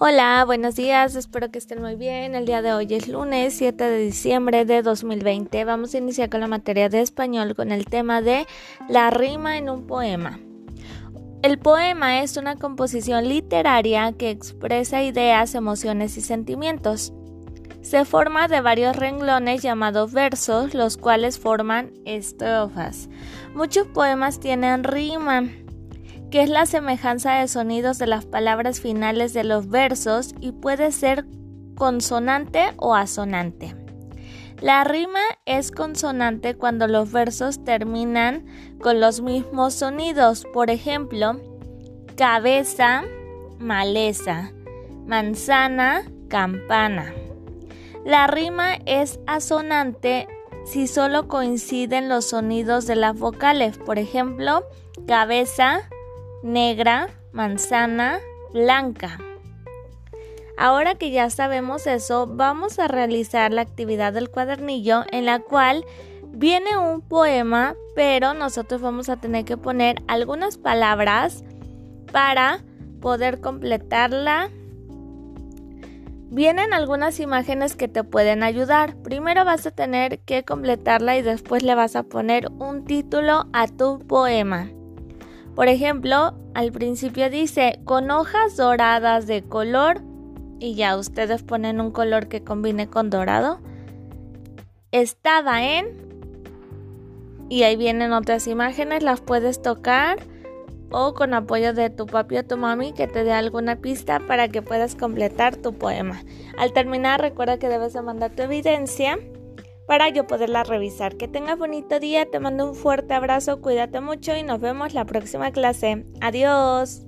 Hola, buenos días, espero que estén muy bien. El día de hoy es lunes 7 de diciembre de 2020. Vamos a iniciar con la materia de español con el tema de la rima en un poema. El poema es una composición literaria que expresa ideas, emociones y sentimientos. Se forma de varios renglones llamados versos, los cuales forman estrofas. Muchos poemas tienen rima que es la semejanza de sonidos de las palabras finales de los versos y puede ser consonante o asonante. La rima es consonante cuando los versos terminan con los mismos sonidos, por ejemplo, cabeza, maleza, manzana, campana. La rima es asonante si solo coinciden los sonidos de las vocales, por ejemplo, cabeza, negra, manzana, blanca. Ahora que ya sabemos eso, vamos a realizar la actividad del cuadernillo en la cual viene un poema, pero nosotros vamos a tener que poner algunas palabras para poder completarla. Vienen algunas imágenes que te pueden ayudar. Primero vas a tener que completarla y después le vas a poner un título a tu poema. Por ejemplo, al principio dice con hojas doradas de color y ya ustedes ponen un color que combine con dorado. Estaba en y ahí vienen otras imágenes, las puedes tocar o con apoyo de tu papi o tu mami que te dé alguna pista para que puedas completar tu poema. Al terminar recuerda que debes de mandar tu evidencia para yo poderla revisar. Que tengas bonito día, te mando un fuerte abrazo, cuídate mucho y nos vemos la próxima clase. Adiós.